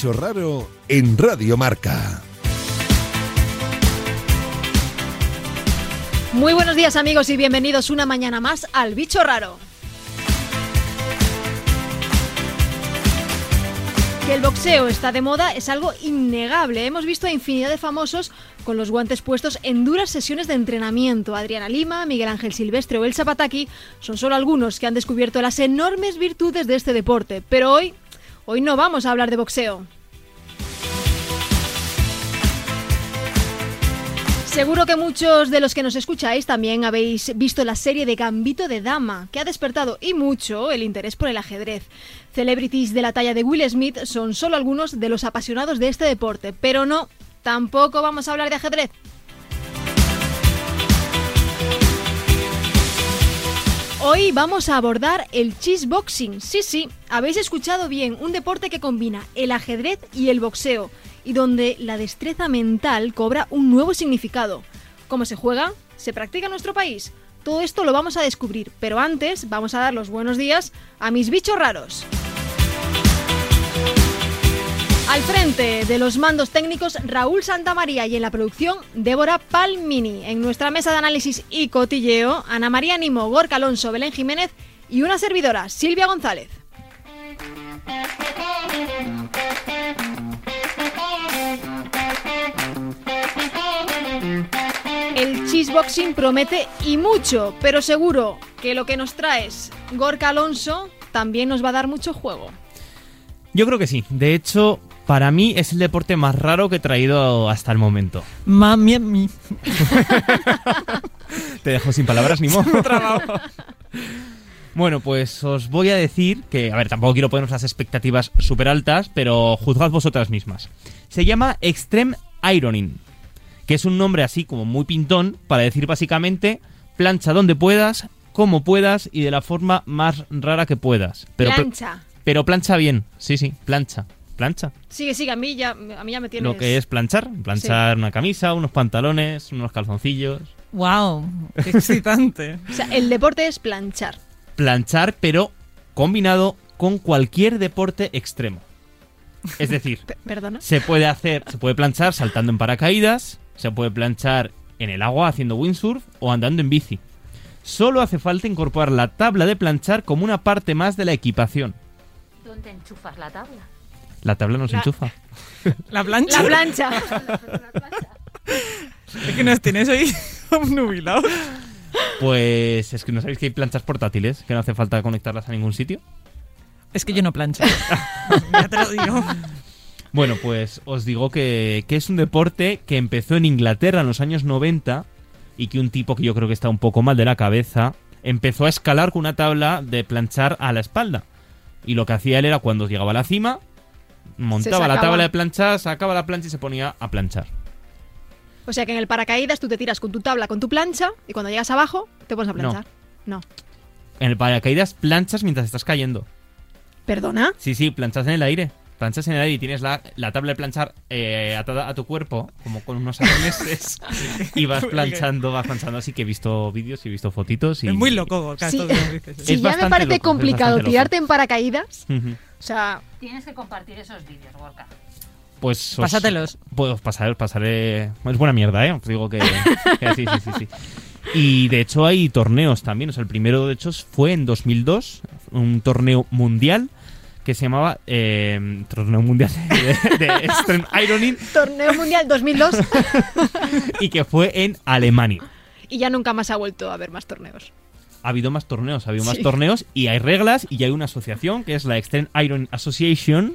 bicho raro en Radio Marca. Muy buenos días amigos y bienvenidos una mañana más al bicho raro. Que el boxeo está de moda es algo innegable. Hemos visto a infinidad de famosos con los guantes puestos en duras sesiones de entrenamiento. Adriana Lima, Miguel Ángel Silvestre o El Zapataki son solo algunos que han descubierto las enormes virtudes de este deporte. Pero hoy, hoy no vamos a hablar de boxeo. Seguro que muchos de los que nos escucháis también habéis visto la serie de Gambito de Dama, que ha despertado y mucho el interés por el ajedrez. Celebrities de la talla de Will Smith son solo algunos de los apasionados de este deporte, pero no, tampoco vamos a hablar de ajedrez. Hoy vamos a abordar el cheeseboxing. Sí, sí, habéis escuchado bien, un deporte que combina el ajedrez y el boxeo y donde la destreza mental cobra un nuevo significado. ¿Cómo se juega? ¿Se practica en nuestro país? Todo esto lo vamos a descubrir, pero antes vamos a dar los buenos días a mis bichos raros. Al frente de los mandos técnicos Raúl Santamaría y en la producción Débora Palmini. En nuestra mesa de análisis y cotilleo, Ana María Nimo, Gorka Alonso, Belén Jiménez y una servidora, Silvia González. El cheeseboxing promete y mucho, pero seguro que lo que nos traes, Gorka Alonso, también nos va a dar mucho juego. Yo creo que sí. De hecho, para mí es el deporte más raro que he traído hasta el momento. Mami, mi. Te dejo sin palabras ni modo. Bueno, pues os voy a decir que, a ver, tampoco quiero ponernos las expectativas súper altas, pero juzgad vosotras mismas. Se llama Extreme Ironing, que es un nombre así como muy pintón para decir básicamente plancha donde puedas, como puedas y de la forma más rara que puedas. Pero, pl- Plancha. pero plancha bien, sí, sí, plancha. Plancha. Sigue, sigue, a mí ya, a mí ya me tienes... Lo que es planchar. Planchar una camisa, unos pantalones, unos calzoncillos. ¡Wow! ¡Qué excitante! O sea, el deporte es planchar. Planchar, pero combinado con cualquier deporte extremo. Es decir, se puede hacer, se puede planchar saltando en paracaídas, se puede planchar en el agua haciendo windsurf o andando en bici. Solo hace falta incorporar la tabla de planchar como una parte más de la equipación. ¿Dónde enchufas la tabla? La tabla no se La- enchufa. La plancha. La plancha. Es que nos tienes hoy nubilados. Pues es que no sabéis que hay planchas portátiles, que no hace falta conectarlas a ningún sitio. Es que yo no plancho. ya te lo digo. Bueno, pues os digo que, que es un deporte que empezó en Inglaterra en los años 90 y que un tipo que yo creo que está un poco mal de la cabeza empezó a escalar con una tabla de planchar a la espalda. Y lo que hacía él era cuando llegaba a la cima, montaba la tabla de planchar, sacaba la plancha y se ponía a planchar. O sea que en el paracaídas tú te tiras con tu tabla, con tu plancha, y cuando llegas abajo te pones a planchar. No. En el paracaídas planchas mientras estás cayendo. ¿Perdona? Sí, sí, planchas en el aire. Planchas en el aire y tienes la, la tabla de planchar eh, atada a tu cuerpo, como con unos arneses, y vas planchando, vas planchando. Así que he visto vídeos y he visto fotitos. Y... Es muy loco, Sí. Si ya me parece loco, complicado tirarte en paracaídas, o sea, Tienes que compartir esos vídeos, Gorka. Pues os- Pásatelos. Pues os pasaré, os pasaré. Es buena mierda, ¿eh? Os digo que. que sí, sí, sí, sí. Y de hecho hay torneos también. O sea, el primero de hecho fue en 2002, un torneo mundial que se llamaba eh, Torneo Mundial de, de Extreme Ironing torneo mundial 2002 y que fue en Alemania. y ya nunca más ha vuelto a haber más torneos. Ha habido más torneos, ha habido más torneos y hay reglas y hay una asociación que es la Extreme Iron Association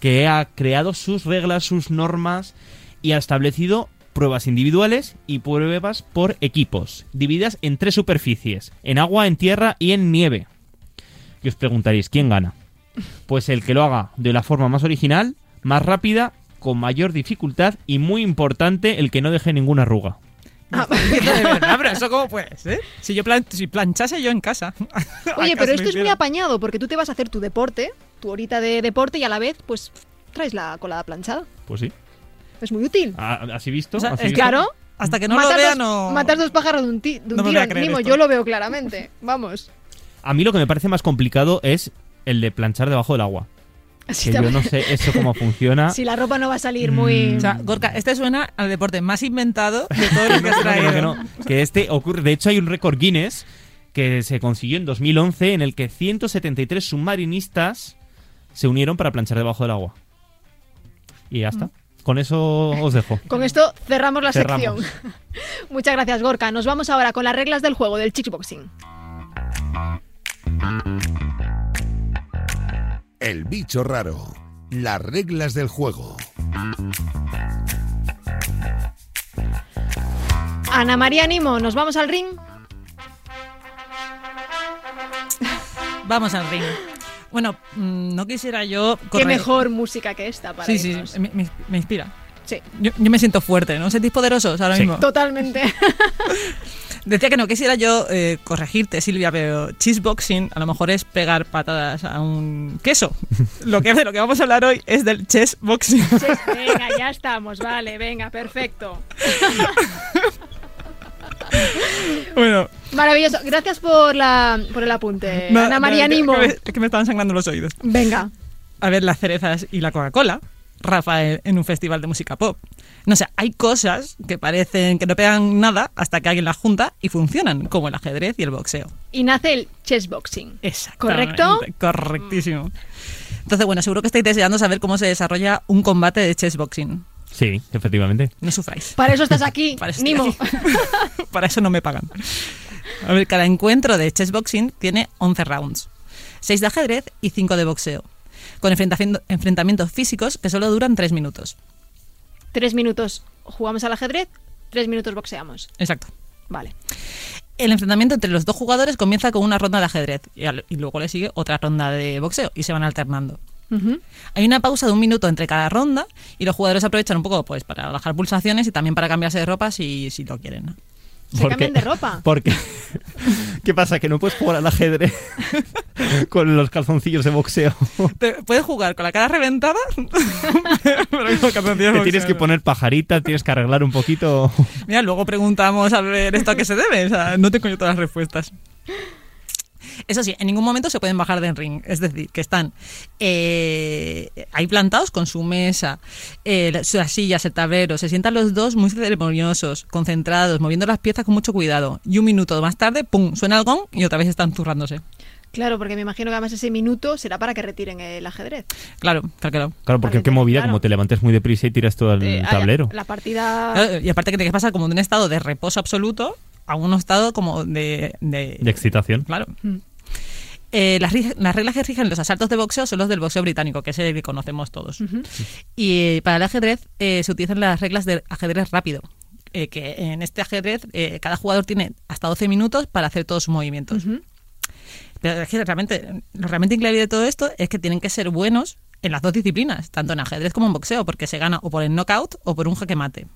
que ha creado sus reglas, sus normas y ha establecido pruebas individuales y pruebas por equipos, divididas en tres superficies, en agua, en tierra y en nieve. Y os preguntaréis, ¿quién gana? Pues el que lo haga de la forma más original, más rápida, con mayor dificultad y muy importante, el que no deje ninguna arruga. Verdad, pero eso cómo puede ser. Si yo plan- si planchase yo en casa. Oye, ¿acaso pero esto es muy apañado porque tú te vas a hacer tu deporte, tu horita de deporte y a la vez, pues traes la colada planchada. Pues sí. Es muy útil. Ah, ¿Así visto? O sea, ¿Así es visto? Claro. Hasta que no matas lo vea, dos, no. matas dos pájaros de un, ti- de un no tiro. Nimo, yo lo veo claramente. Vamos. A mí lo que me parece más complicado es el de planchar debajo del agua. Así que yo no sé eso cómo funciona. Si la ropa no va a salir muy... O sea, Gorka, este suena al deporte más inventado de todo lo que has No, traído. que no, que este ocurre. De hecho, hay un récord Guinness que se consiguió en 2011 en el que 173 submarinistas se unieron para planchar debajo del agua. Y ya está. Con eso os dejo. Con esto cerramos la Cerramos. sección. Muchas gracias, Gorka. Nos vamos ahora con las reglas del juego del kickboxing. El bicho raro. Las reglas del juego. Ana María Nimo, ¿nos vamos al ring? Vamos al ring. Bueno, mm, no quisiera yo... Qué mejor música que esta para Sí, sí, irnos. me, me- me inspira. Sí, Yo, yo me siento fuerte, ¿no? ¿Os sentís poderosos ahora Sí. mismo? totalmente. Decía que no quisiera yo eh, corregirte, Silvia, pero cheeseboxing a lo mejor es pegar patadas a un queso. Lo que de lo que vamos a hablar hoy es del chessboxing. Chess, venga, ya estamos, vale, venga, perfecto. bueno, Maravilloso. Gracias por, la, por el apunte, no, Ana no, María que- Nimo. Que, me- que me estaban sangrando los oídos. Venga. A ver las cerezas y la Coca-Cola. Rafael en un festival de música pop. No sé, hay cosas que parecen que no pegan nada hasta que alguien las junta y funcionan, como el ajedrez y el boxeo. Y nace el chessboxing. Exactamente, ¿Correcto? Correctísimo. Entonces, bueno, seguro que estáis deseando saber cómo se desarrolla un combate de chessboxing. Sí, efectivamente. No sufráis. Para eso estás aquí, Para eso estoy Nimo. aquí. Para eso no me pagan. A ver, cada encuentro de chessboxing tiene 11 rounds. 6 de ajedrez y 5 de boxeo. Con enfrentamiento- enfrentamientos físicos que solo duran 3 minutos. Tres minutos jugamos al ajedrez, tres minutos boxeamos. Exacto. Vale. El enfrentamiento entre los dos jugadores comienza con una ronda de ajedrez y, al- y luego le sigue otra ronda de boxeo y se van alternando. Hay una pausa de un minuto entre cada ronda y los jugadores aprovechan un poco pues para bajar pulsaciones y también para cambiarse de ropa si, si lo quieren. Se cambian de ropa. Porque, ¿Qué pasa? ¿Que no puedes jugar al ajedrez con los calzoncillos de boxeo? Puedes jugar con la cara reventada, pero con calzoncillos Te tienes que poner pajarita, tienes que arreglar un poquito. Mira, luego preguntamos a ver esto a qué se debe. O sea, no tengo yo todas las respuestas. Eso sí, en ningún momento se pueden bajar del ring. Es decir, que están eh, ahí plantados con su mesa, eh, las sillas, el tablero. Se sientan los dos muy ceremoniosos, concentrados, moviendo las piezas con mucho cuidado. Y un minuto más tarde, ¡pum! Suena el gong y otra vez están zurrándose. Claro, porque me imagino que además ese minuto será para que retiren el ajedrez. Claro, claro, claro. Claro, porque qué movida, claro. como te levantes muy deprisa y tiras todo el Eh, tablero. La partida... Claro, Y aparte que tienes que pasar como de un estado de reposo absoluto a un estado como de... de- De excitación. Claro. Mm. Eh, las, las reglas que rigen los asaltos de boxeo son los del boxeo británico, que es el que conocemos todos. Y eh, para el ajedrez eh, se utilizan las reglas del ajedrez rápido. eh, que en este ajedrez eh, cada jugador tiene hasta 12 minutos para hacer todos sus movimientos. Pero es que realmente, lo realmente increíble de todo esto es que tienen que ser buenos en las dos disciplinas, tanto en ajedrez como en boxeo, porque se gana o por el knockout o por un jaque mate.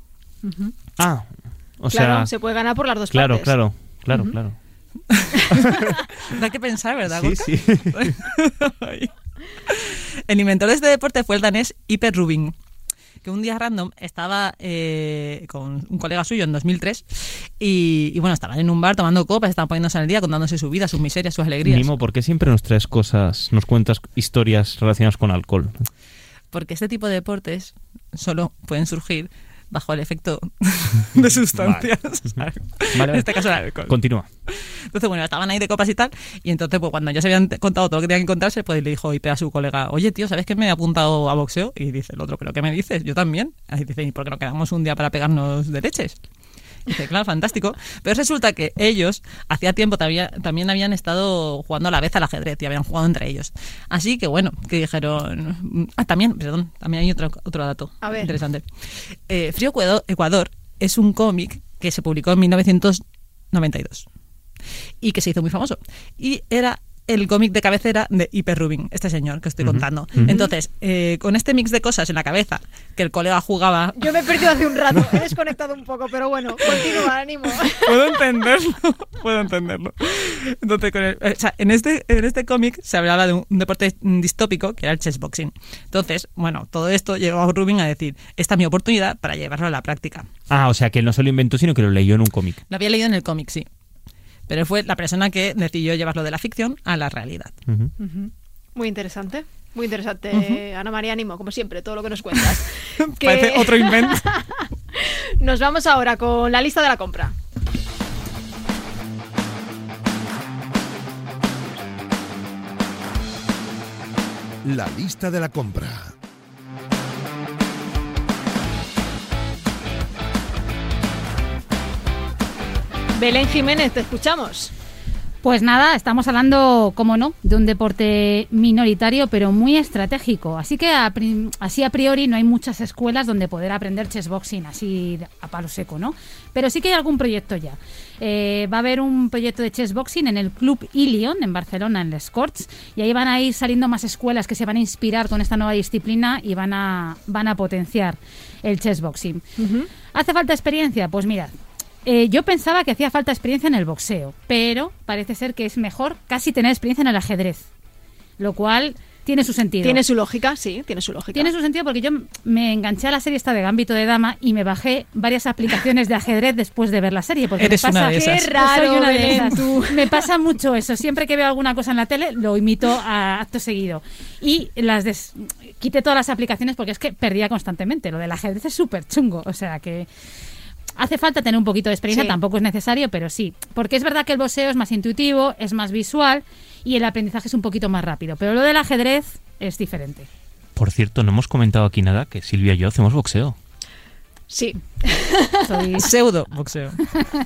Ah, o claro, sea, se puede ganar por las dos claro, partes. claro, claro, claro. Da que pensar, ¿verdad? Sí, Gorka? sí. El inventor de este deporte fue el danés Hyper Rubin, que un día random estaba eh, con un colega suyo en 2003 y, y, bueno, estaban en un bar tomando copas, estaban poniéndose al día, contándose su vida, sus miserias, sus alegrías. Nimo, ¿por qué siempre nos traes cosas, nos cuentas historias relacionadas con alcohol? Porque este tipo de deportes solo pueden surgir bajo el efecto de sustancias. En este caso el alcohol. Continúa. Entonces, bueno, estaban ahí de copas y tal. Y entonces, pues cuando ya se habían contado todo lo que tenían que contarse, pues le dijo IP a su colega, oye, tío, ¿sabes que me he apuntado a boxeo? Y dice el otro, ¿pero qué me dices? Yo también. Ahí dice, ¿y por qué no quedamos un día para pegarnos de leches? Dice, claro, fantástico. Pero resulta que ellos, hacía tiempo, también habían estado jugando a la vez al ajedrez y habían jugado entre ellos. Así que, bueno, que dijeron... Ah, también, perdón, también hay otro, otro dato A ver. interesante. Eh, Frío Ecuador es un cómic que se publicó en 1992 y que se hizo muy famoso. Y era el cómic de cabecera de Hyper Rubin, este señor que estoy contando. Entonces, eh, con este mix de cosas en la cabeza, que el colega jugaba... Yo me he perdido hace un rato, he desconectado un poco, pero bueno, continúa, ánimo. Puedo entenderlo, puedo entenderlo. Entonces, con el- o sea, en este, en este cómic se hablaba de un, un deporte distópico que era el chessboxing. Entonces, bueno, todo esto llegó a Rubin a decir, esta es mi oportunidad para llevarlo a la práctica. Ah, o sea, que él no se lo inventó, sino que lo leyó en un cómic. Lo había leído en el cómic, sí. Pero fue la persona que decidió llevarlo de la ficción a la realidad. Ujú. Ujú. Muy interesante. Muy interesante, Ana María Ánimo, como siempre, todo lo que nos cuentas. Que- Parece otro invento. Nos vamos ahora con la lista de la compra. La lista de la compra. Belén Jiménez, te escuchamos. Pues nada, estamos hablando, como no, de un deporte minoritario pero muy estratégico. Así que a así a priori no hay muchas escuelas donde poder aprender chessboxing así a palo seco, ¿no? Pero sí que hay algún proyecto ya. Eh, va a haber un proyecto de chessboxing en el Club Ilion en Barcelona, en Les Corts, y ahí van a ir saliendo más escuelas que se van a inspirar con esta nueva disciplina y van a, van a potenciar el chessboxing. ¿Hace falta experiencia? Pues mirad, eh, yo pensaba que hacía falta experiencia en el boxeo, pero parece ser que es mejor casi tener experiencia en el ajedrez, lo cual tiene su sentido. Tiene su lógica, sí, tiene su lógica. Tiene su sentido porque yo me enganché a la serie esta de Gambito de Dama y me bajé varias aplicaciones de ajedrez después de ver la serie. Porque Eres me pasa, una de esas. Qué raro, Soy una de Belén, esas. tú. Me pasa mucho eso. Siempre que veo alguna cosa en la tele, lo imito a acto seguido. Y las des- quité todas las aplicaciones porque es que perdía constantemente. Lo del ajedrez es súper chungo. O sea que hace falta tener un poquito de experiencia, Sí. tampoco es necesario, pero sí. Porque es verdad que el boxeo es más intuitivo, es más visual y el aprendizaje es un poquito más rápido. Pero lo del ajedrez es diferente. Por cierto, no hemos comentado aquí nada que Silvia y yo hacemos boxeo. Sí, Soy Pseudo boxeo.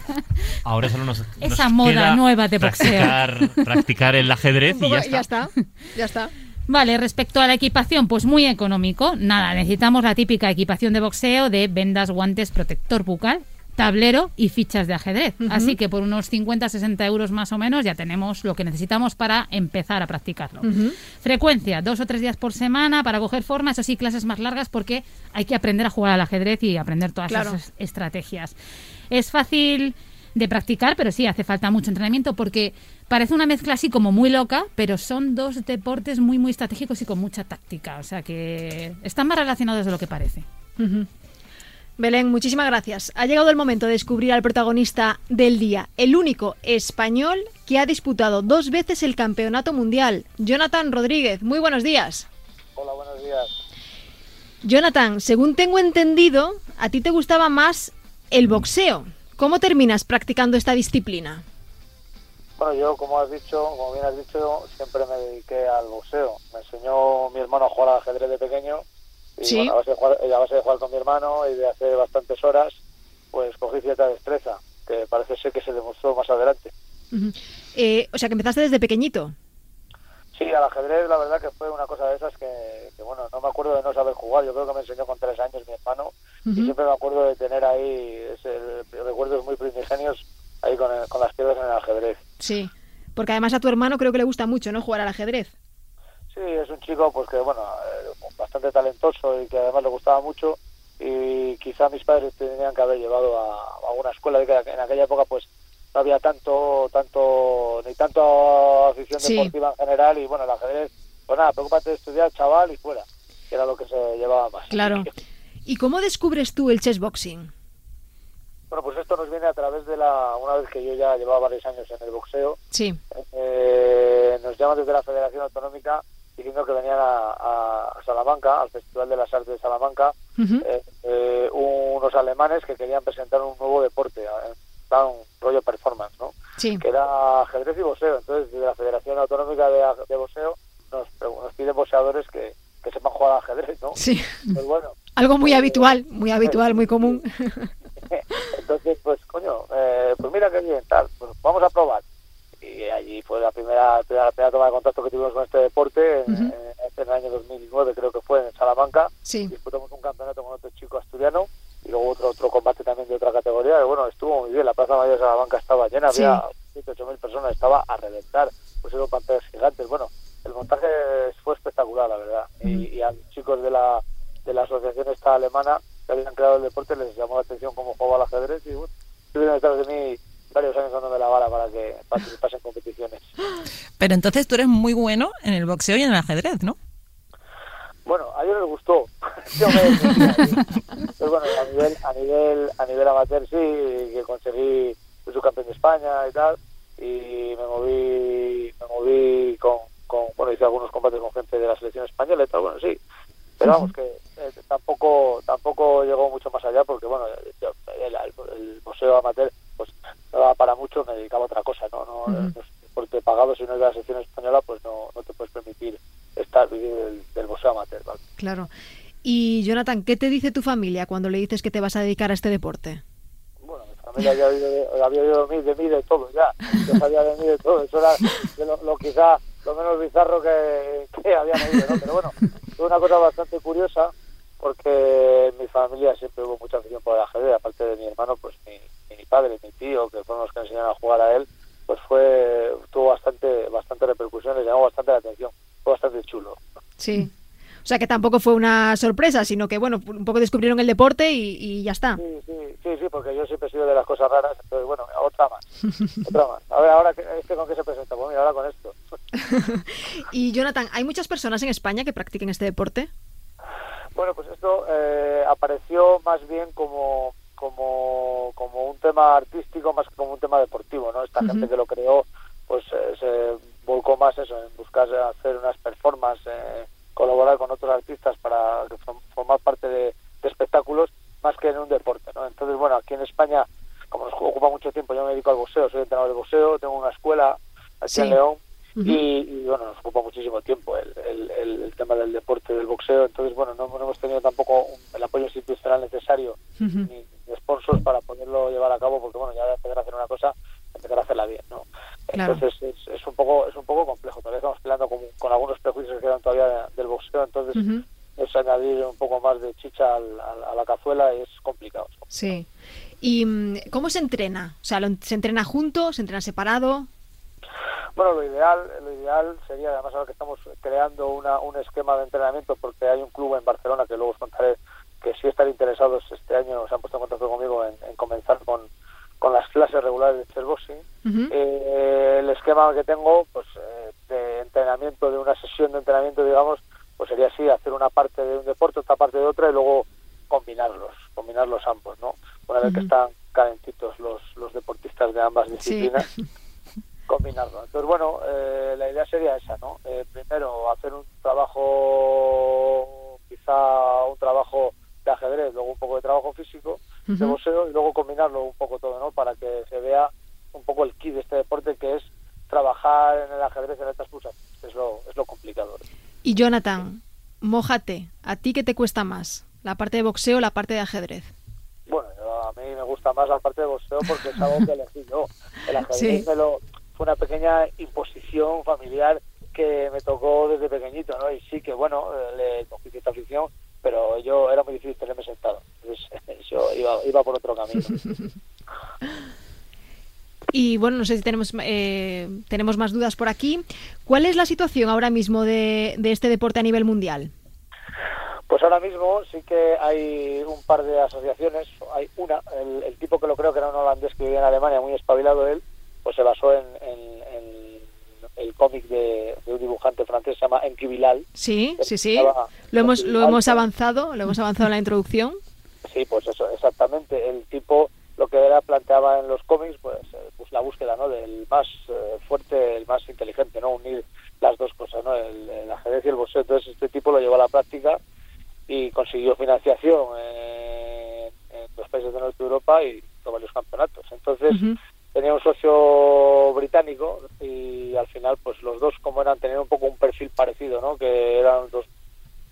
Ahora solo nos, Esa nos moda queda nueva de boxeo. practicar, practicar el ajedrez y poco- ya está. Ya está. Vale, respecto a la equipación, pues muy económico. Nada, necesitamos la típica equipación de boxeo de vendas, guantes, protector bucal, tablero y fichas de ajedrez. Así que por unos 50-60 euros más o menos ya tenemos lo que necesitamos para empezar a practicarlo. Frecuencia, dos o tres días por semana para coger forma, eso sí, clases más largas porque hay que aprender a jugar al ajedrez y aprender todas Claro. esas estrategias. Es fácil de practicar, pero sí hace falta mucho entrenamiento porque parece una mezcla así como muy loca, pero son dos deportes muy muy estratégicos y con mucha táctica, o sea que están más relacionados de lo que parece. Belén, muchísimas gracias. Ha llegado el momento de descubrir al protagonista del día, el único español que ha disputado dos veces el campeonato mundial, Jonathan Rodríguez. Muy buenos días. Hola, buenos días. Jonathan, según tengo entendido, a ti te gustaba más el boxeo. ¿Cómo terminas practicando esta disciplina? Bueno, yo, como has dicho, como bien has dicho, siempre me dediqué al boxeo. Me enseñó mi hermano a jugar al ajedrez de pequeño. Y Sí. bueno, a, base de jugar, y a base de jugar con mi hermano y de hacer bastantes horas, pues cogí cierta destreza, que parece ser que se demostró más adelante. Eh, o sea, que empezaste desde pequeñito. Sí, al ajedrez la verdad que fue una cosa de esas que, que, bueno, no me acuerdo de no saber jugar. Yo creo que me enseñó con tres años mi hermano y siempre me acuerdo de tener ahí ese, recuerdos muy primigenios ahí con, el- con las piedras en el ajedrez. Sí. Porque además a tu hermano creo que le gusta mucho, ¿no? Jugar al ajedrez. Sí, es un chico pues que bueno, eh, bastante talentoso y que además le gustaba mucho y quizá mis padres tenían que haber llevado a, a alguna escuela de que en aquella época pues no había tanto tanto ni tanto afición Sí. deportiva en general y bueno, el ajedrez, pues nada, preocúpate de estudiar, chaval, y fuera, que era lo que se llevaba más. Claro. ¿Y cómo descubres tú el chessboxing? Bueno, pues esto nos viene a través de la, una vez que yo ya llevaba varios años en el boxeo, Sí. eh, nos llaman desde la Federación Autonómica diciendo que venían a, Salamanca, al Festival de las Artes de Salamanca, eh, eh, unos alemanes que querían presentar un nuevo deporte, eh, un rollo performance, ¿no? Sí. Que era ajedrez y boxeo. Entonces, desde la Federación Autonómica de, de Boxeo nos, nos piden boxeadores que, que sepan jugar al ajedrez, ¿no? Sí. Pues bueno, Algo muy habitual, muy habitual, muy común. entonces, pues coño, eh, pues mira qué bien, tal, pues vamos a probar. Y allí fue la primera, la primera toma de contacto que tuvimos con este deporte, en, Ujú. en- en el año 2009 creo que fue en Salamanca. Sí. Disputamos un campeonato con otro chico asturiano y luego otro otro combate también de otra categoría. Y bueno, estuvo muy bien, la Plaza Mayor de Salamanca estaba llena, Sí. había 7 8 mil personas, estaba a reventar, pues eran pantallas gigantes. Bueno, el montaje fue espectacular, la verdad. Y, y a los chicos de la, de la asociación esta alemana que habían creado el deporte les llamó la atención cómo jugaba al ajedrez y bueno, estuvieron detrás de mí varios años dándome la bala para que participase en competiciones. Pero entonces tú eres muy bueno en el boxeo y en el ajedrez, ¿no? Bueno, a ellos les gustó. Yo me defendía. Pero bueno, a nivel, a nivel, a nivel amateur sí, que conseguí subcampeón de España y tal, y me moví, me moví con, con bueno, hice algunos combates con gente de la selección española y tal, bueno, sí. Pero vamos, que eh, tampoco tampoco llegó mucho más allá porque, bueno, yo- el, el boxeo amateur pues no daba para mucho, me dedicaba a otra cosa, ¿no? no, deporte pagado, si no es de la selección española, pues no, no te puedes permitir estar vivir del, del boxeo amateur, ¿vale? Claro. Y Jonathan, ¿qué te dice tu familia cuando le dices que te vas a dedicar a este deporte? Bueno, mi familia ya había oído de, de mí, de mí de todo, ya. Yo sabía de mí de todo. Eso era de lo, lo quizá lo menos bizarro que, que habían oído, ¿no? Pero bueno, fue una cosa bastante curiosa porque en mi familia siempre hubo mucha afición por el ajedrez. Aparte de mi hermano, pues mi, mi padre, mi tío, que fueron los que enseñaron a jugar a él, pues fue tuvo bastante bastante repercusión, les llamó bastante la atención. Fue bastante chulo. Sí. O sea que tampoco fue una sorpresa, sino que, bueno, un poco descubrieron el deporte y, y ya está. Sí, sí, sí, sí, porque yo siempre he sido de las cosas raras, entonces bueno, otra más, otra más. A ver, ahora, ¿este con qué se presenta? Pues mira, ahora con esto. Y Jonathan, ¿hay muchas personas en España que practiquen este deporte? Bueno, pues esto eh, apareció más bien como, como, como un tema artístico más que como un tema deportivo, ¿no? Esta gente que lo creó, pues eh, se volcó más eso, en buscar hacer unas performances, eh, colaborar con otros artistas para formar parte de, de espectáculos, más que en un deporte, ¿no? Entonces, bueno, aquí en España, como nos ocupa mucho tiempo, yo me dedico al boxeo, soy entrenador de boxeo, tengo una escuela aquí Sí. en León, y, y, bueno, nos ocupa muchísimo tiempo el, el, el- tema del deporte, del boxeo. Entonces, bueno, no, no hemos tenido tampoco un- el apoyo institucional necesario ni de sponsors para poderlo llevar a cabo, porque bueno, ya de empezar a hacer una cosa, empezar a hacerla bien, ¿no? Claro. Entonces es, es un poco es un poco complejo. Todavía estamos peleando con, con algunos prejuicios que quedan todavía de- del boxeo, entonces Ujú. es añadir un poco más de chicha al- al- a la cazuela es complicado. Sí. ¿Y mm, cómo se entrena? O sea, ¿lo- ¿se entrena junto? ¿Se entrena separado? Bueno, lo ideal, lo ideal sería, además ahora que estamos creando una, un esquema de entrenamiento, porque hay un club en Barcelona que luego os contaré que sí están interesados este año, se han puesto en contacto conmigo en, en comenzar con, con las clases regulares de. Ujú. Eh, el esquema que tengo, pues eh, de entrenamiento, de una sesión de entrenamiento, digamos, pues sería así, hacer una parte de un deporte, otra parte de otra y luego combinarlos, combinarlos ambos, ¿no? Una vez que están calentitos los, los deportistas de ambas Sí. disciplinas, combinarlo. Entonces, bueno, eh, la idea sería esa, ¿no? Eh, primero, hacer un trabajo, quizá un trabajo de ajedrez, luego un poco de trabajo físico, de boxeo, y luego combinarlo un poco todo, ¿no? Para que se vea un poco el kit de este deporte, que es trabajar en el ajedrez en estas que es lo, es lo complicado. Y Jonathan, mójate. ¿A ti qué te cuesta más? ¿La parte de boxeo o la parte de ajedrez? Bueno, a mí me gusta más la parte de boxeo porque es algo que elegí yo. El ajedrez Sí. me lo, fue una pequeña imposición familiar que me tocó desde pequeñito, ¿no? Y sí que, bueno, eh, le cogí cierta afición, pero yo era muy difícil tenerme sentado. Entonces yo iba, iba por otro camino. Y bueno, no sé si tenemos, eh, tenemos más dudas por aquí. ¿Cuál es la situación ahora mismo de, de este deporte a nivel mundial? Pues ahora mismo sí que hay un par de asociaciones. Hay una, el, el tipo que lo creo que era un holandés que vivía en Alemania, muy espabilado él, pues se basó en, en- en el cómic de, de un dibujante francés, se llama Enki Bilal. Sí, sí, sí. Lo hemos, lo hemos avanzado, lo hemos avanzado en la introducción. Sí, pues eso, exactamente. El tipo lo que era planteaba en los cómics, pues, eh, pues la búsqueda, ¿no? Del más eh, fuerte, el más inteligente, ¿no? Unir las dos cosas, ¿no? El, el ajedrez y el boxeo. Entonces este tipo lo llevó a la práctica y consiguió financiación en, en los países del norte de Europa y hizo varios campeonatos. Entonces tenía un socio británico y al final, pues los dos, como eran, tenían un poco un perfil parecido, ¿no? Que eran dos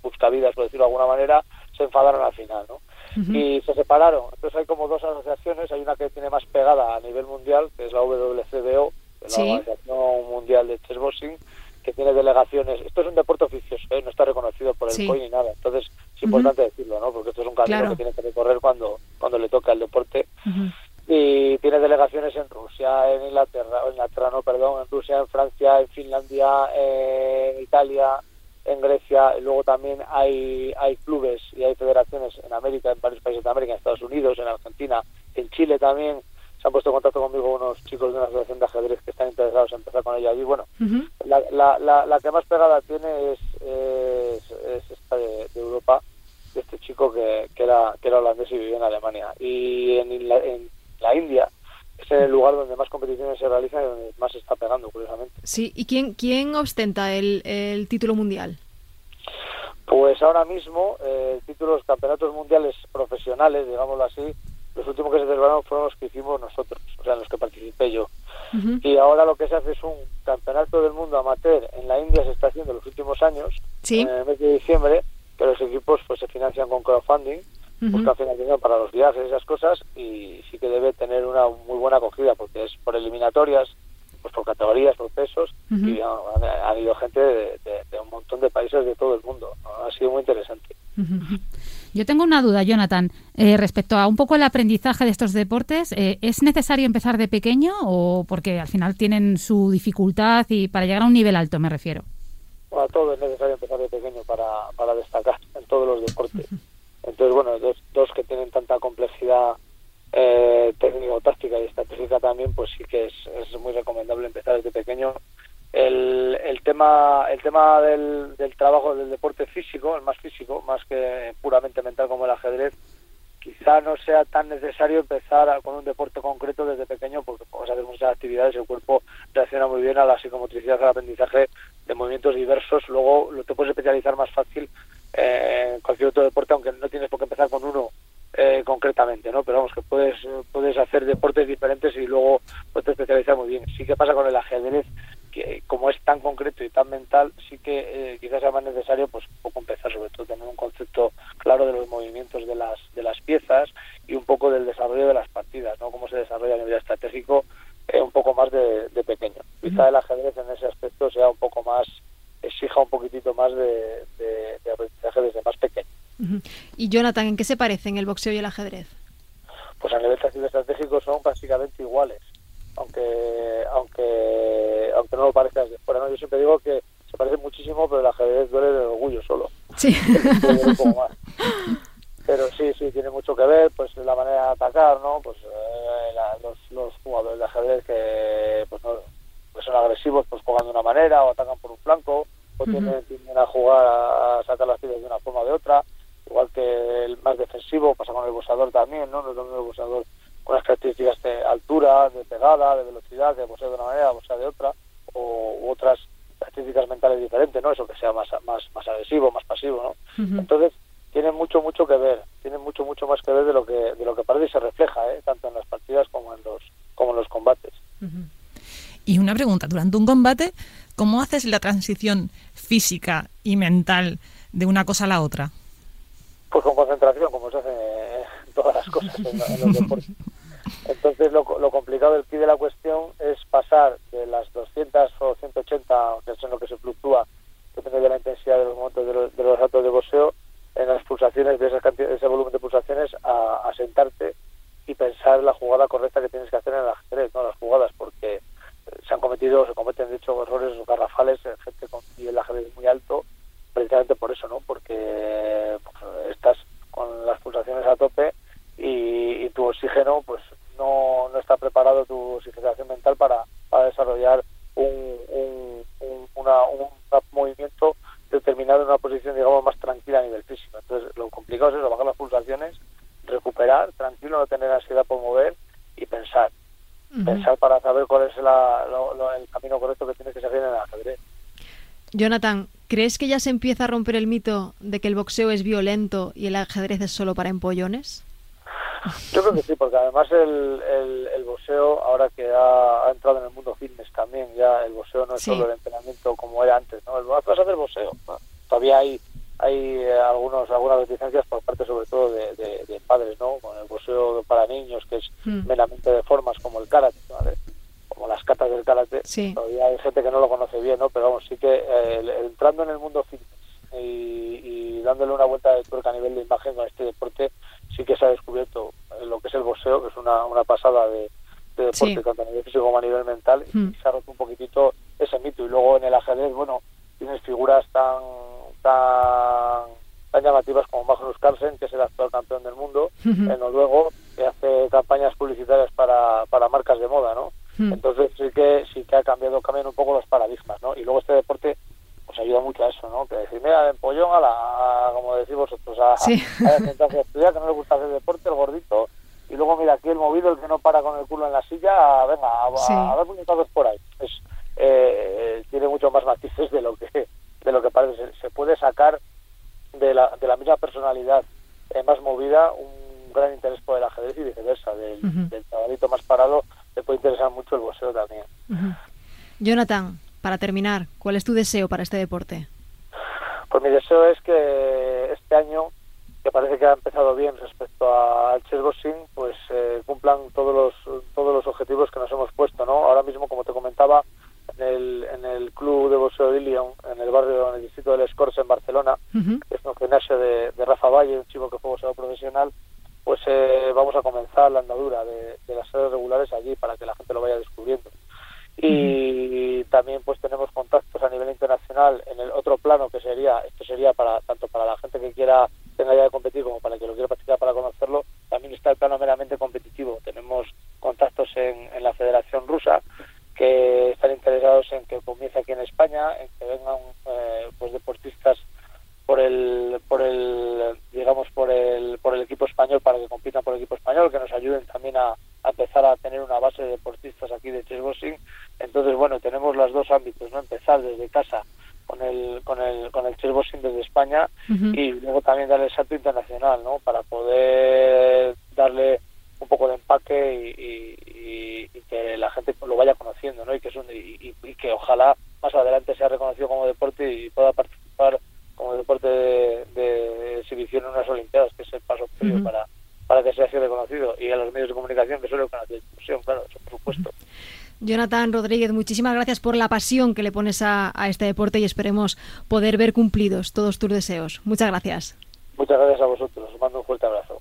buscavidas, por decirlo de alguna manera, se enfadaron al final, ¿no? Y se separaron. Entonces hay como dos asociaciones, hay una que tiene más pegada a nivel mundial, que es la WCBO, que es Sí. la Organización Mundial de Chessboxing, que tiene delegaciones. Esto es un deporte oficioso, ¿eh? no está reconocido por el Sí. COI ni nada. Entonces es importante decirlo, ¿no? Porque esto es un camino Claro. que tiene que recorrer cuando cuando le toca el deporte. Y tiene delegaciones en Rusia, en Inglaterra, en Inglaterra, no, perdón, en Rusia, en Francia, en Finlandia, en Italia, en Grecia, luego también hay, hay clubes y hay federaciones en América, en varios países de América, en Estados Unidos, en Argentina, en Chile también. Se han puesto en contacto conmigo unos chicos de una asociación de ajedrez que están interesados en empezar con ella allí. Bueno, Ujú. la, la, la, la que más pegada tiene es, es, es esta de, de Europa, de este chico que, que, era, que era holandés y vivía en Alemania. Y en la, en la India es el lugar donde más competiciones se realizan y donde más se está pegando, curiosamente. Sí, ¿y quién, quién ostenta el, el título mundial? Pues ahora mismo, eh, el título de los campeonatos mundiales profesionales, digámoslo así, los últimos que se celebraron fueron los que hicimos nosotros, o sea, en los que participé yo. Y ahora lo que se hace es un campeonato del mundo amateur en la India, se está haciendo en los últimos años, Sí. en el mes de diciembre, que los equipos pues se financian con crowdfunding, buscan financiación para los viajes y esas cosas, y sí que debe tener una muy buena acogida, porque es por eliminatorias, por categorías, por pesos, Ujú. y ha, ha habido gente de, de- de un montón de países de todo el mundo. Ha sido muy interesante. Yo tengo una duda, Jonathan, eh, respecto a un poco el aprendizaje de estos deportes. eh, ¿Es necesario empezar de pequeño o porque al final tienen su dificultad y para llegar a un nivel alto, me refiero? Bueno, todo es necesario empezar de pequeño para, para destacar en todos los deportes. Entonces, bueno, dos, dos que tienen tanta complejidad eh, técnico-táctica y estratégica también, pues sí que es, muy recomendable empezar desde pequeño. El, el tema el tema del, del trabajo del deporte físico, el más físico, más que puramente mental como el ajedrez, quizá no sea tan necesario empezar con un deporte concreto desde pequeño porque podemos hacer muchas actividades el cuerpo reacciona muy bien a la psicomotricidad, al aprendizaje de movimientos diversos. Luego lo te puedes especializar más fácil eh, en cualquier otro deporte, aunque no tienes por qué empezar con uno eh, concretamente, ¿no? Pero vamos, que puedes puedes hacer deportes diferentes y luego puedes especializar muy bien. Sí que pasa con el ajedrez, que como es tan concreto y tan mental, sí que eh, quizás sea más necesario pues un poco empezar sobre todo tener un concepto claro de los movimientos de las de las piezas y un poco del desarrollo de las partidas, ¿no? Cómo se desarrolla a nivel estratégico eh, un poco más de, de pequeño. Quizá el ajedrez en ese aspecto sea un poco más exija un poquitito más de, de- de aprendizaje desde más pequeño. Ujú. Y Jonathan, ¿en qué se parecen el boxeo y el ajedrez? pues a nivel táctico estratégico son prácticamente iguales, aunque aunque aunque no lo parezca desde fuera. ¿no? Yo siempre digo que se parecen muchísimo, pero el ajedrez duele del orgullo solo. Sí. Un poco más. Pero sí, sí, tiene mucho que ver, pues la manera de atacar, ¿no? Pues eh, la- los, los jugadores de ajedrez que pues, no, pues son agresivos, pues juegan de una manera o atacan por un flanco o tienden, tienden a jugar a, a sacar las piezas de una forma o de otra, igual que el más defensivo pasa con el boxeador también, ¿no? No es lo mismo el boxeador con las características de altura, de pegada, de velocidad, que posee de una manera, posee de otra, o u otras características mentales diferentes, ¿no? Eso que sea más más más agresivo, más pasivo, ¿no? Entonces tienen mucho mucho que ver, tienen mucho mucho más que ver de lo que de lo que parece y se refleja, ¿eh? tanto en las partidas como en los como en los combates. Y una pregunta, durante un combate, ¿cómo haces la transición física y mental de una cosa a la otra? Pues con concentración, como se hace en todas las cosas en, en los deportes. Entonces, lo, lo complicado del key de la cuestión es pasar de las 200 o 180, que es en lo que se fluctúa, depende de la intensidad de los momentos de los, de los datos de boxeo, en las pulsaciones, de de ese volumen de pulsaciones, a, a sentarte y pensar la jugada correcta que tienes que hacer en el ajedrez, no las jugadas, porque eh, se han cometido, se cometen de hecho errores garrafales en gente con nivel de ajedrez muy alto, precisamente por eso, ¿no? Porque pues, estás con las pulsaciones a tope y, y tu oxígeno, pues no, no está preparado tu oxigenación mental para, para desarrollar un, un, un, una- un movimiento determinado en una posición, digamos, más tranquila a nivel físico. Entonces, lo complicado es eso, bajar las pulsaciones, recuperar, tranquilo, no tener ansiedad por mover y pensar. Pensar para saber cuál es la- lo- lo- el camino correcto que tienes que seguir en el ajedrez. Jonathan, ¿crees que ya se empieza a romper el mito de que el boxeo es violento y el ajedrez es solo para empollones? Yo creo que sí, porque además el, el, el boxeo, ahora que ha, ha entrado en el mundo fitness también, ya el boxeo no es Sí. solo el entrenamiento como era antes, ¿no? El, vas a hacer boxeo. ¿no? Todavía hay hay eh, algunos algunas reticencias por parte sobre todo de, de- de padres, ¿no? Con el boxeo para niños, que es Hmm. meramente de formas, como el karate, ¿vale? Como las catas del karate. Sí. Todavía hay gente que no lo conoce bien, ¿no? Pero vamos, sí que eh, el- entrando en el mundo fitness y, y dándole una vuelta de tuerca a nivel de imagen con este deporte, sí que se ha descubierto eh, lo que es el boxeo, que es una, una pasada de, de deporte, Sí. tanto a nivel físico como a nivel mental, Hmm. y se ha roto un poquitito ese mito. Y luego en el ajedrez, bueno, tienes figuras tan tan, tan llamativas como Magnus Carlsen, que es el actual campeón del mundo, Ujú. el noruego, que hace campañas publicitarias para, para marcas de moda, ¿no? Hmm. Entonces sí que sí que ha cambiado, cambian un poco los paradigmas, ¿no? Y luego este deporte pues ayuda mucho a eso, ¿no? Que decir, mira, el empollón a la, a- como decís vosotros, a, Sí. a, sentarse estudiar, que no le gusta hacer deporte, el gordito, y luego mira aquí el movido, el que no para con el culo en la silla, venga, a, Sí. a dar puñetazos por ahí. Es, eh, tiene mucho más matices de lo que de lo que parece. Se, se puede sacar de la, de la misma personalidad eh, más movida un gran interés por el ajedrez y viceversa. Del, Ujú. del chavalito más parado le puede interesar mucho el boxeo también. Jonathan, para terminar, ¿cuál es tu deseo para este deporte? Pues mi deseo es que este año, que parece que ha empezado bien respecto al chessboxing, eh, cumplan todos los todos los objetivos que nos hemos puesto, ¿no? Ahora mismo, como te comentaba, en el, en el club de boxeo de Ilion, en el barrio, en el distrito del Escorts en Barcelona, Ujú. que es un gimnasio de, de Rafa Valle, un chico que fue boxeador profesional, pues eh, vamos a comenzar la andadura de, de las sedes regulares allí para que la gente lo vaya descubriendo. Y también pues tenemos contactos a nivel internacional en el otro plano que sería, esto sería para tanto para la gente que quiera tenga ya de competir como para el que lo quiera practicar para conocerlo, también está el plano meramente competitivo. Tenemos contactos en, en la Federación Rusa que están interesados en que comience aquí en España, en que vengan eh, pues deportistas por el por el digamos por el por el equipo español para que compitan por el equipo español que nos ayuden también a, a empezar a tener una base de deportistas aquí de chessboxing entonces bueno tenemos los dos ámbitos no empezar desde casa con el con el con el España y luego también darle el salto internacional no para poder darle un poco de empaque y, y- que la gente lo vaya conociendo no y que es un- y, que ojalá más adelante sea reconocido como deporte y pueda participar como deporte de, de exhibición en unas olimpiadas que es el paso previo para para que sea así reconocido. Y a los medios de comunicación que suelen con la televisión claro Jonathan Rodríguez, muchísimas gracias por la pasión que le pones a, a este deporte y esperemos poder ver cumplidos todos tus deseos. Muchas gracias. muchas gracias a vosotros os mando un fuerte abrazo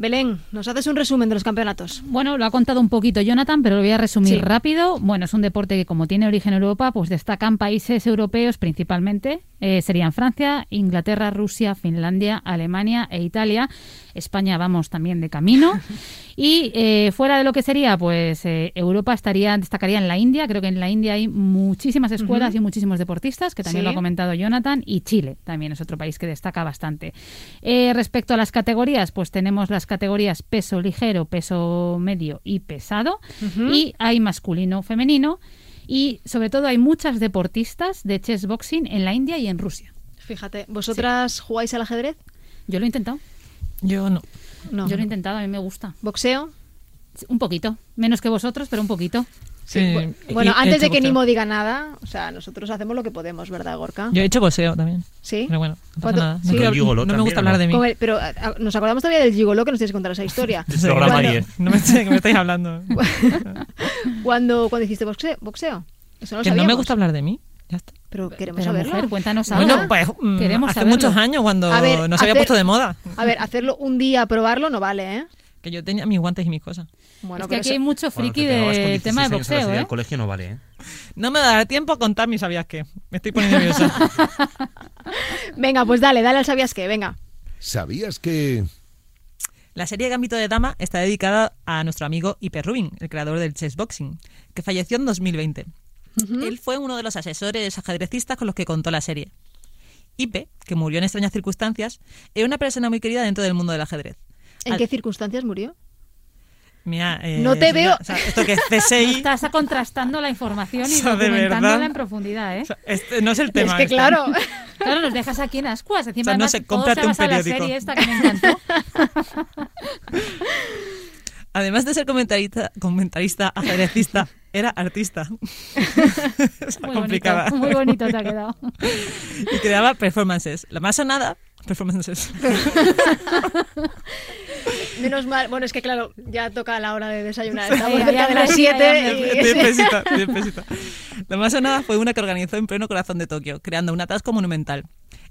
Belén, ¿nos haces un resumen de los campeonatos? Bueno, lo ha contado un poquito Jonathan, pero lo voy a resumir Sí. rápido. Bueno, es un deporte que como tiene origen en Europa, pues destacan países europeos principalmente. Eh, serían Francia, Inglaterra, Rusia, Finlandia, Alemania e Italia. España vamos también de camino. Y eh, fuera de lo que sería, pues eh, Europa estaría destacaría en la India. Creo que en la India hay muchísimas escuelas y muchísimos deportistas, que también Sí. lo ha comentado Jonathan. Y Chile también es otro país que destaca bastante. Eh, respecto a las categorías, pues tenemos las categorías peso ligero, peso medio y pesado. Y hay masculino, femenino. Y sobre todo hay muchas deportistas de chess boxing en la India y en Rusia. Fíjate, ¿vosotras jugáis al ajedrez? Yo lo he intentado. Yo no. No. Yo lo he intentado, a mí me gusta. ¿Boxeo? Un poquito. Menos que vosotros, pero un poquito. Sí, bueno, he antes de que boxeo. Nimo diga nada, o sea, nosotros hacemos lo que podemos, ¿verdad, Gorka? Yo he hecho boxeo también. Sí. Pero bueno, no pasa ¿Cuánto- nada. sí? No, quiero- ¿Con gigoló no me gusta hablar de mí. El- pero a- a- nos acordamos todavía del gigolo que nos tienes que contar esa historia. Programa cuando- 10. No me que me estáis hablando. cuando, cuando hiciste boxeo, boxeo. Eso no lo que no me gusta hablar de mí. Ya está. Pero queremos Pero saberlo. mujer, cuéntanos algo. Bueno, pues mm, Queremos hace saberlo. muchos años cuando ver, no se había puesto de moda. A ver, hacerlo un día, probarlo, no vale, ¿eh? Que yo tenía mis guantes y mis cosas. Bueno, es que aquí eso- hay mucho Bueno, friki con de 16 tema de boxeo, ¿eh? colegio no vale, ¿eh? No me dará tiempo a contar mis sabías qué. Me estoy poniendo nerviosa. Venga, pues dale, dale al sabías qué, venga. ¿Sabías que... La serie Gambito de Dama está dedicada a nuestro amigo Hyper Rubin, el creador del chess boxing, que falleció en 2020. Él fue uno de los asesores ajedrecistas con los que contó la serie. Ipe, que murió en extrañas circunstancias, era una persona muy querida dentro del mundo del ajedrez. ¿En Al- qué circunstancias murió? Mira, eh, No te veo- o sea, esto que es CSI. Estás contrastando la información y O sea, documentándola en profundidad, ¿eh? o sea, este no es el tema. es que este. claro. Claro, nos dejas aquí en ascuas. Encima, O sea, no además, sé, todo cómprate se un basa en la serie esta que me encantó. Además de ser comentarista, comentarista ajedrecista, era artista. Es Muy complicada. bonito, muy bonito te ha quedado. Y creaba performances. La más sonada, performances. Menos mal. Bueno, es que claro, ya toca la hora de desayunar. Sí, Estamos ya cerca de las hambre, 7 ya hambre. y... Bien pesita, bien pesita. La más sonada fue una que organizó en pleno corazón de Tokio, creando un atasco monumental.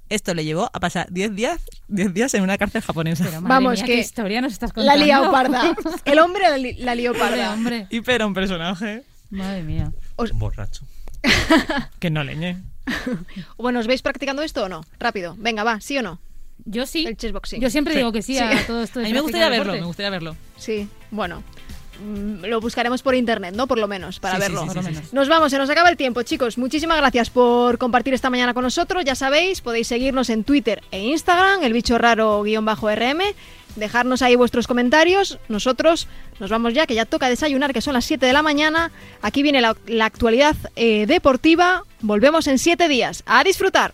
Esto le llevó a pasar 10 días, 10 días en una cárcel japonesa. Pero madre Vamos, mía, que qué historia nos estás La contando. liado parda. El hombre la, li- la lió Hombre, parda. hombre. Y pero un personaje Madre mía. Un borracho. que no leñe. Bueno, ¿os veis practicando esto o no? Rápido. Venga, va, ¿sí o no? Yo sí. El chessboxing. Yo siempre Sí. digo que sí, Sí. a todo esto. A de mí me gustaría verlo, me gustaría verlo. Sí, bueno. Mm, Lo buscaremos por internet, ¿no? Por lo menos, para Sí, verlo. sí, Por lo sí, sí. menos. Nos vamos, se nos acaba el tiempo, chicos. Muchísimas gracias por compartir esta mañana con nosotros. Ya sabéis, podéis seguirnos en Twitter e Instagram, el bicho raro guion bajo RM. dejarnos ahí vuestros comentarios. Nosotros nos vamos ya, que ya toca desayunar, que son las 7 de la mañana. Aquí viene la, la actualidad eh, deportiva. Volvemos en 7 días. A disfrutar.